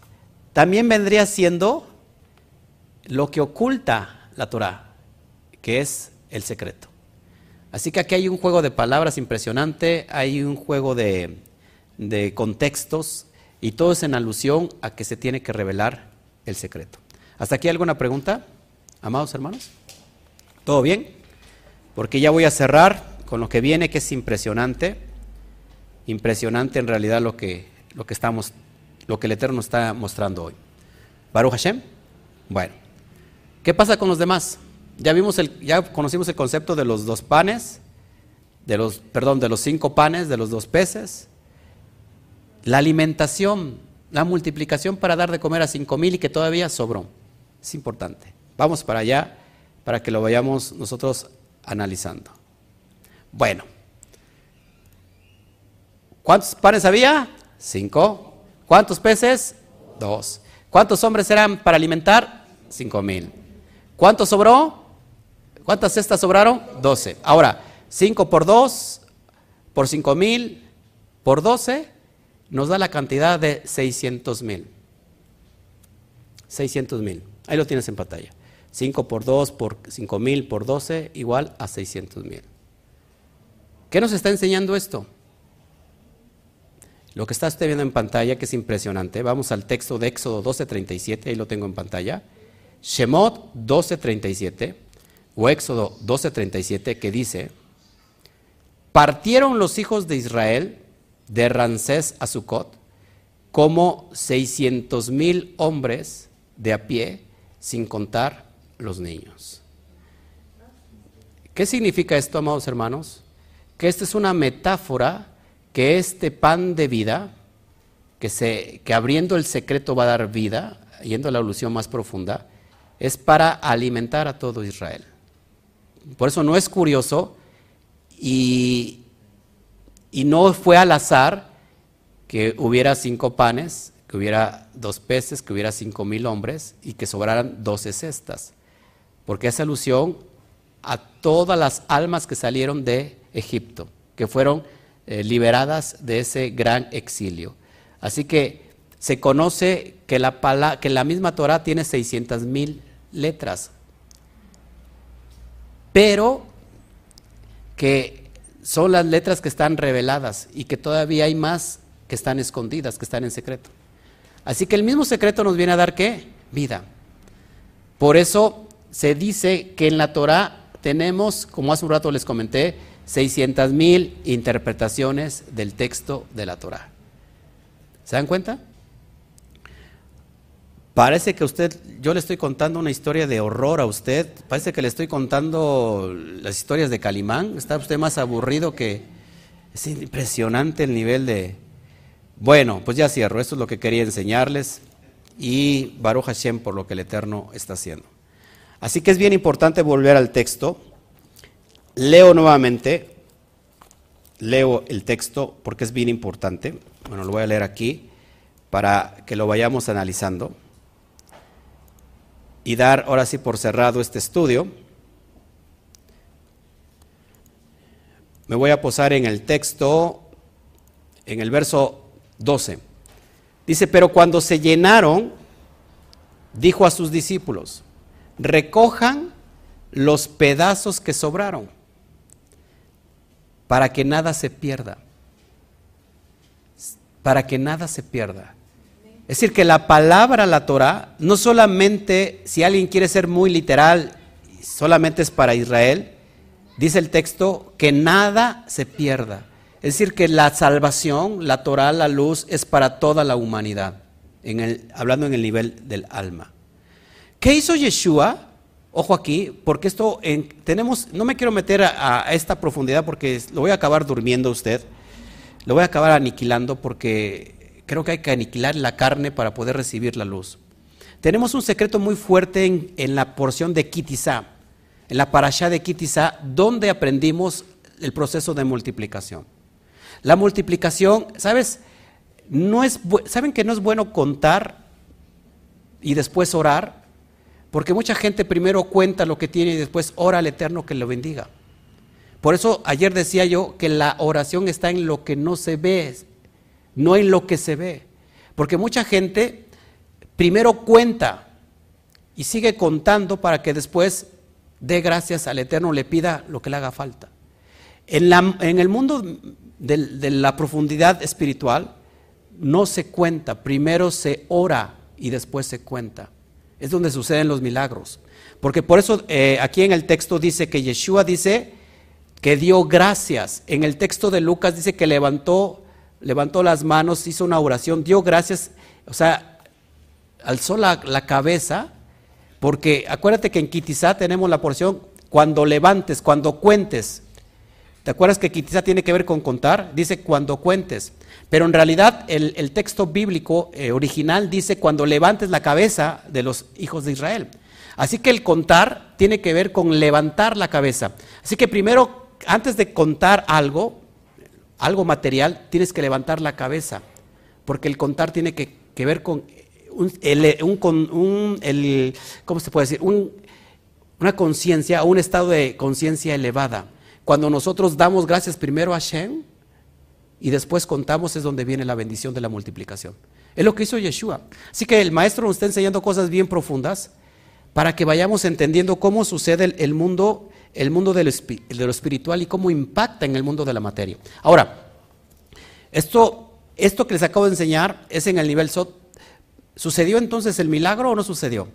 también vendría siendo lo que oculta la Torah, que es el secreto. Así que aquí hay un juego de palabras impresionante, hay un juego de, de contextos y todo es en alusión a que se tiene que revelar el secreto. ¿Hasta aquí alguna pregunta, amados hermanos? ¿Todo bien? Porque ya voy a cerrar con lo que viene, que es impresionante. Impresionante en realidad lo que, lo que, estamos, lo que el Eterno está mostrando hoy. Baruch Hashem. Bueno, ¿qué pasa con los demás? Ya vimos el, ya conocimos el concepto de los dos panes, de los, perdón, de los cinco panes, de los dos peces, la alimentación, la multiplicación para dar de comer a cinco mil y que todavía sobró. Es importante. Vamos para allá para que lo vayamos nosotros analizando. Bueno, ¿cuántos panes había? Cinco. ¿Cuántos peces? Dos. ¿Cuántos hombres eran para alimentar? Cinco mil. ¿Cuánto sobró? ¿Cuántas cestas sobraron? Doce. Ahora, cinco por dos, por cinco mil, por doce, nos da la cantidad de 600 mil. 600 mil. Ahí lo tienes en pantalla. 5 por 2 por 5 mil por 12 igual a 600 mil. ¿Qué nos está enseñando esto? Lo que está usted viendo en pantalla, que es impresionante. Vamos al texto de Éxodo 12:37, ahí lo tengo en pantalla. Shemot 12:37, o Éxodo 12:37, que dice: Partieron los hijos de Israel de Ramsés a Sucot, como 600 mil hombres de a pie, sin contar los niños. ¿Qué significa esto, amados hermanos? Que esta es una metáfora que este pan de vida, que, se, que abriendo el secreto va a dar vida, yendo a la alusión más profunda, es para alimentar a todo Israel. Por eso no es curioso y, y no fue al azar que hubiera cinco panes, que hubiera dos peces, que hubiera cinco mil hombres y que sobraran doce cestas. Porque es alusión a todas las almas que salieron de Egipto, que fueron eh, liberadas de ese gran exilio. Así que se conoce que la, que la misma Torah tiene 600 mil letras, pero que son las letras que están reveladas y que todavía hay más que están escondidas, que están en secreto. Así que el mismo secreto nos viene a dar qué? Vida. Por eso se dice que en la Torah tenemos, como hace un rato les comenté, 600 mil interpretaciones del texto de la Torah. ¿Se dan cuenta? Parece que usted, yo le estoy contando una historia de horror a usted, parece que le estoy contando las historias de Calimán, está usted más aburrido que... Es impresionante el nivel de... Bueno, pues ya cierro, esto es lo que quería enseñarles y Baruch Hashem por lo que el Eterno está haciendo. Así que es bien importante volver al texto. Leo nuevamente, leo el texto porque es bien importante. Bueno, lo voy a leer aquí para que lo vayamos analizando y dar ahora sí por cerrado este estudio. Me voy a posar en el texto, en el verso 12. Dice, pero cuando se llenaron, dijo a sus discípulos, recojan los pedazos que sobraron, para que nada se pierda, para que nada se pierda. Es decir, que la palabra, la Torah, no solamente, si alguien quiere ser muy literal, solamente es para Israel, dice el texto, que nada se pierda. Es decir, que la salvación, la Torah, la luz, es para toda la humanidad, en el, hablando en el nivel del alma. ¿Qué hizo Yeshua? Ojo aquí, porque esto tenemos, no me quiero meter a, esta profundidad porque lo voy a acabar durmiendo usted, lo voy a acabar aniquilando porque creo que hay que aniquilar la carne para poder recibir la luz. Tenemos un secreto muy fuerte en, la porción de Kitizá, en la parashá de Kitizá, donde aprendimos el proceso de multiplicación. La multiplicación, ¿sabes? No es, ¿Saben que no es bueno contar y después orar? Porque mucha gente primero cuenta lo que tiene y después ora al Eterno que lo bendiga. Por eso ayer decía yo que la oración está en lo que no se ve, no en lo que se ve. Porque mucha gente primero cuenta y sigue contando para que después dé gracias al Eterno, le pida lo que le haga falta. En, en el mundo de la profundidad espiritual no se cuenta, primero se ora y después se cuenta. Es donde suceden los milagros. Porque por eso eh, aquí en el texto dice que Yeshua dice que dio gracias. En el texto de Lucas dice que levantó, levantó las manos, hizo una oración, dio gracias, o sea, alzó la, la cabeza, porque acuérdate que en Kitizá tenemos la porción cuando levantes, cuando cuentes. ¿Te acuerdas que Kitizá tiene que ver con contar? Dice cuando cuentes. Pero en realidad el, texto bíblico eh, original dice cuando levantes la cabeza de los hijos de Israel. Así que el contar tiene que ver con levantar la cabeza. Así que primero, antes de contar algo, algo material, tienes que levantar la cabeza. Porque el contar tiene que, ver con un, el, ¿cómo se puede decir? una conciencia, un estado de conciencia elevada. Cuando nosotros damos gracias primero a Shem, y después contamos es donde viene la bendición de la multiplicación. Es lo que hizo Yeshua. Así que el maestro nos está enseñando cosas bien profundas para que vayamos entendiendo cómo sucede el, mundo, el mundo de lo, espiritual y cómo impacta en el mundo de la materia. Ahora, esto, esto que les acabo de enseñar es en el nivel SOT. ¿Sucedió entonces el milagro o no sucedió?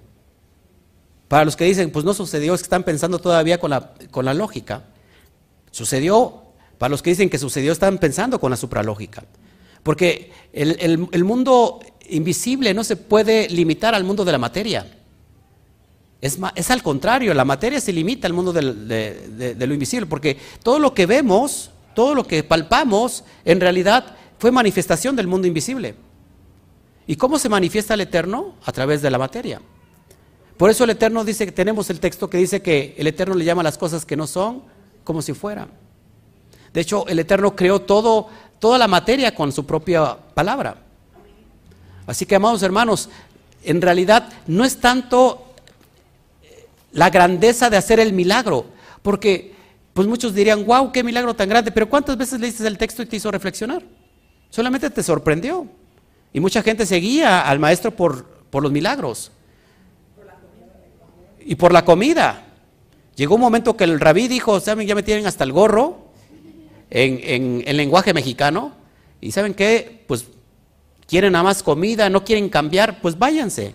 Para los que dicen, pues no sucedió, es que están pensando todavía con la, con la lógica. Sucedió para los que dicen que sucedió, están pensando con la supralógica. Porque el, mundo invisible no se puede limitar al mundo de la materia. Es, es al contrario, la materia se limita al mundo de, lo invisible, porque todo lo que vemos, todo lo que palpamos, en realidad fue manifestación del mundo invisible. ¿Y cómo se manifiesta el Eterno? A través de la materia. Por eso el Eterno dice que tenemos el texto que dice que el Eterno le llama las cosas que no son como si fueran. De hecho, el Eterno creó todo, toda la materia con su propia palabra. Así que, amados hermanos, en realidad no es tanto eh, la grandeza de hacer el milagro, porque pues muchos dirían, wow, qué milagro tan grande, pero ¿cuántas veces leíste el texto y te hizo reflexionar? Solamente te sorprendió. Y mucha gente seguía al maestro por, por los milagros. Y por la comida. Llegó un momento que el rabí dijo, ¿saben? Ya me tienen hasta el gorro en, en, lenguaje mexicano. Y saben qué, pues quieren nada más comida, no quieren cambiar, pues váyanse.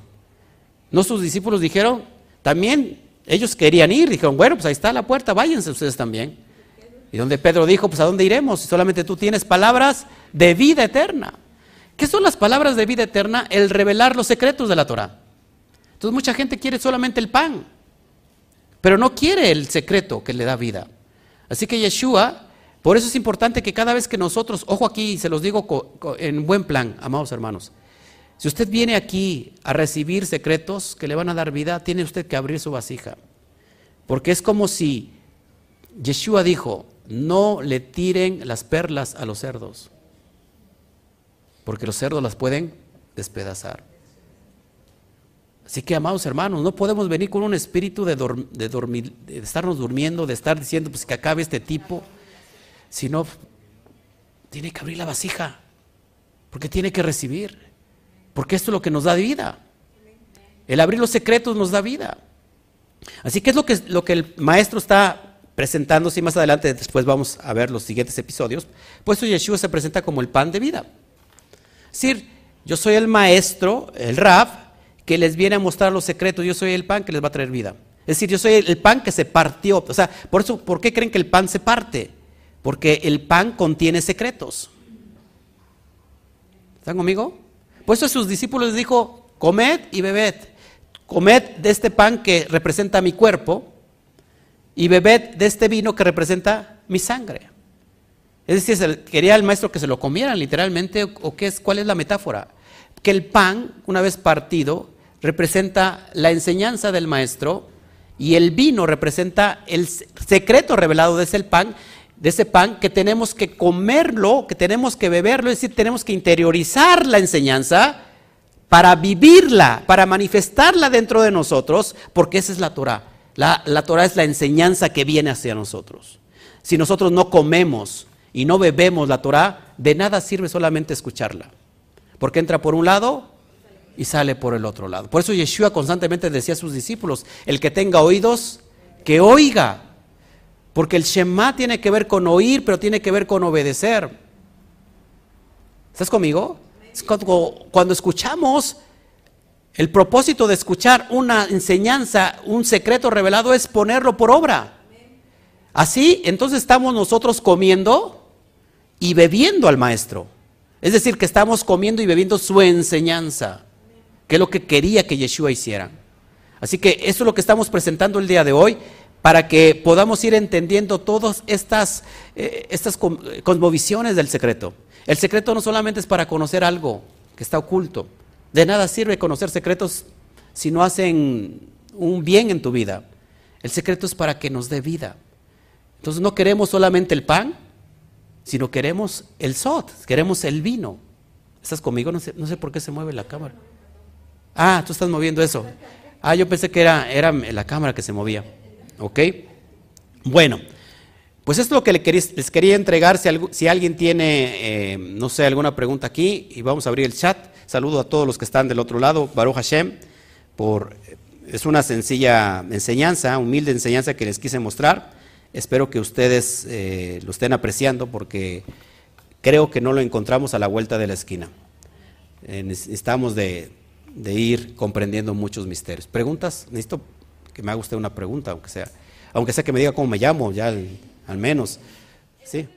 No sus discípulos dijeron, también ellos querían ir, dijeron, bueno, pues ahí está la puerta, váyanse ustedes también. Y donde Pedro dijo, pues a dónde iremos si solamente tú tienes palabras de vida eterna. ¿Qué son las palabras de vida eterna? El revelar los secretos de la Torah. Entonces mucha gente quiere solamente el pan, pero no quiere el secreto que le da vida. Así que Yeshua por eso es importante que cada vez que nosotros, ojo aquí, se los digo en buen plan, amados hermanos, si usted viene aquí a recibir secretos que le van a dar vida, tiene usted que abrir su vasija. Porque es como si Yeshua dijo, no le tiren las perlas a los cerdos, porque los cerdos las pueden despedazar. Así que, amados hermanos, no podemos venir con un espíritu de, de, dormir, de estarnos durmiendo, de estar diciendo pues, que acabe este tipo sino tiene que abrir la vasija, porque tiene que recibir, porque esto es lo que nos da vida. El abrir los secretos nos da vida. Así que es lo que, lo que el maestro está presentando, si más adelante después vamos a ver los siguientes episodios, pues Yeshua se presenta como el pan de vida. Es decir, yo soy el maestro, el Rab, que les viene a mostrar los secretos, yo soy el pan que les va a traer vida. Es decir, yo soy el pan que se partió. O sea, por eso, ¿por qué creen que el pan se parte? porque el pan contiene secretos. ¿Están conmigo? Pues a sus discípulos les dijo, comed y bebed. Comed de este pan que representa mi cuerpo y bebed de este vino que representa mi sangre. Es decir, quería el maestro que se lo comieran literalmente o qué es, cuál es la metáfora. Que el pan, una vez partido, representa la enseñanza del maestro y el vino representa el secreto revelado de ese pan de ese pan que tenemos que comerlo, que tenemos que beberlo, es decir, tenemos que interiorizar la enseñanza para vivirla, para manifestarla dentro de nosotros, porque esa es la Torah. La, la Torah es la enseñanza que viene hacia nosotros. Si nosotros no comemos y no bebemos la Torah, de nada sirve solamente escucharla, porque entra por un lado y sale por el otro lado. Por eso Yeshua constantemente decía a sus discípulos, el que tenga oídos, que oiga. Porque el Shema tiene que ver con oír, pero tiene que ver con obedecer. ¿Estás conmigo? Cuando, escuchamos, el propósito de escuchar una enseñanza, un secreto revelado es ponerlo por obra. Así, entonces estamos nosotros comiendo y bebiendo al maestro. Es decir, que estamos comiendo y bebiendo su enseñanza, que es lo que quería que Yeshua hiciera. Así que eso es lo que estamos presentando el día de hoy para que podamos ir entendiendo todas estas, eh, estas cosmovisiones del secreto. El secreto no solamente es para conocer algo que está oculto. De nada sirve conocer secretos si no hacen un bien en tu vida. El secreto es para que nos dé vida. Entonces no queremos solamente el pan, sino queremos el sot, queremos el vino. ¿Estás conmigo? No sé, no sé por qué se mueve la cámara. Ah, tú estás moviendo eso. Ah, yo pensé que era, era la cámara que se movía. ¿Ok? Bueno, pues esto es lo que les quería entregar. Si, alguien tiene, eh, no sé, alguna pregunta aquí, y vamos a abrir el chat. Saludo a todos los que están del otro lado. Baruch Hashem, por, es una sencilla enseñanza, humilde enseñanza que les quise mostrar. Espero que ustedes eh, lo estén apreciando porque creo que no lo encontramos a la vuelta de la esquina. Eh, necesitamos de, de ir comprendiendo muchos misterios. ¿Preguntas? Necesito que me haga usted una pregunta, aunque sea, aunque sea que me diga cómo me llamo, ya al, al menos. ¿Sí?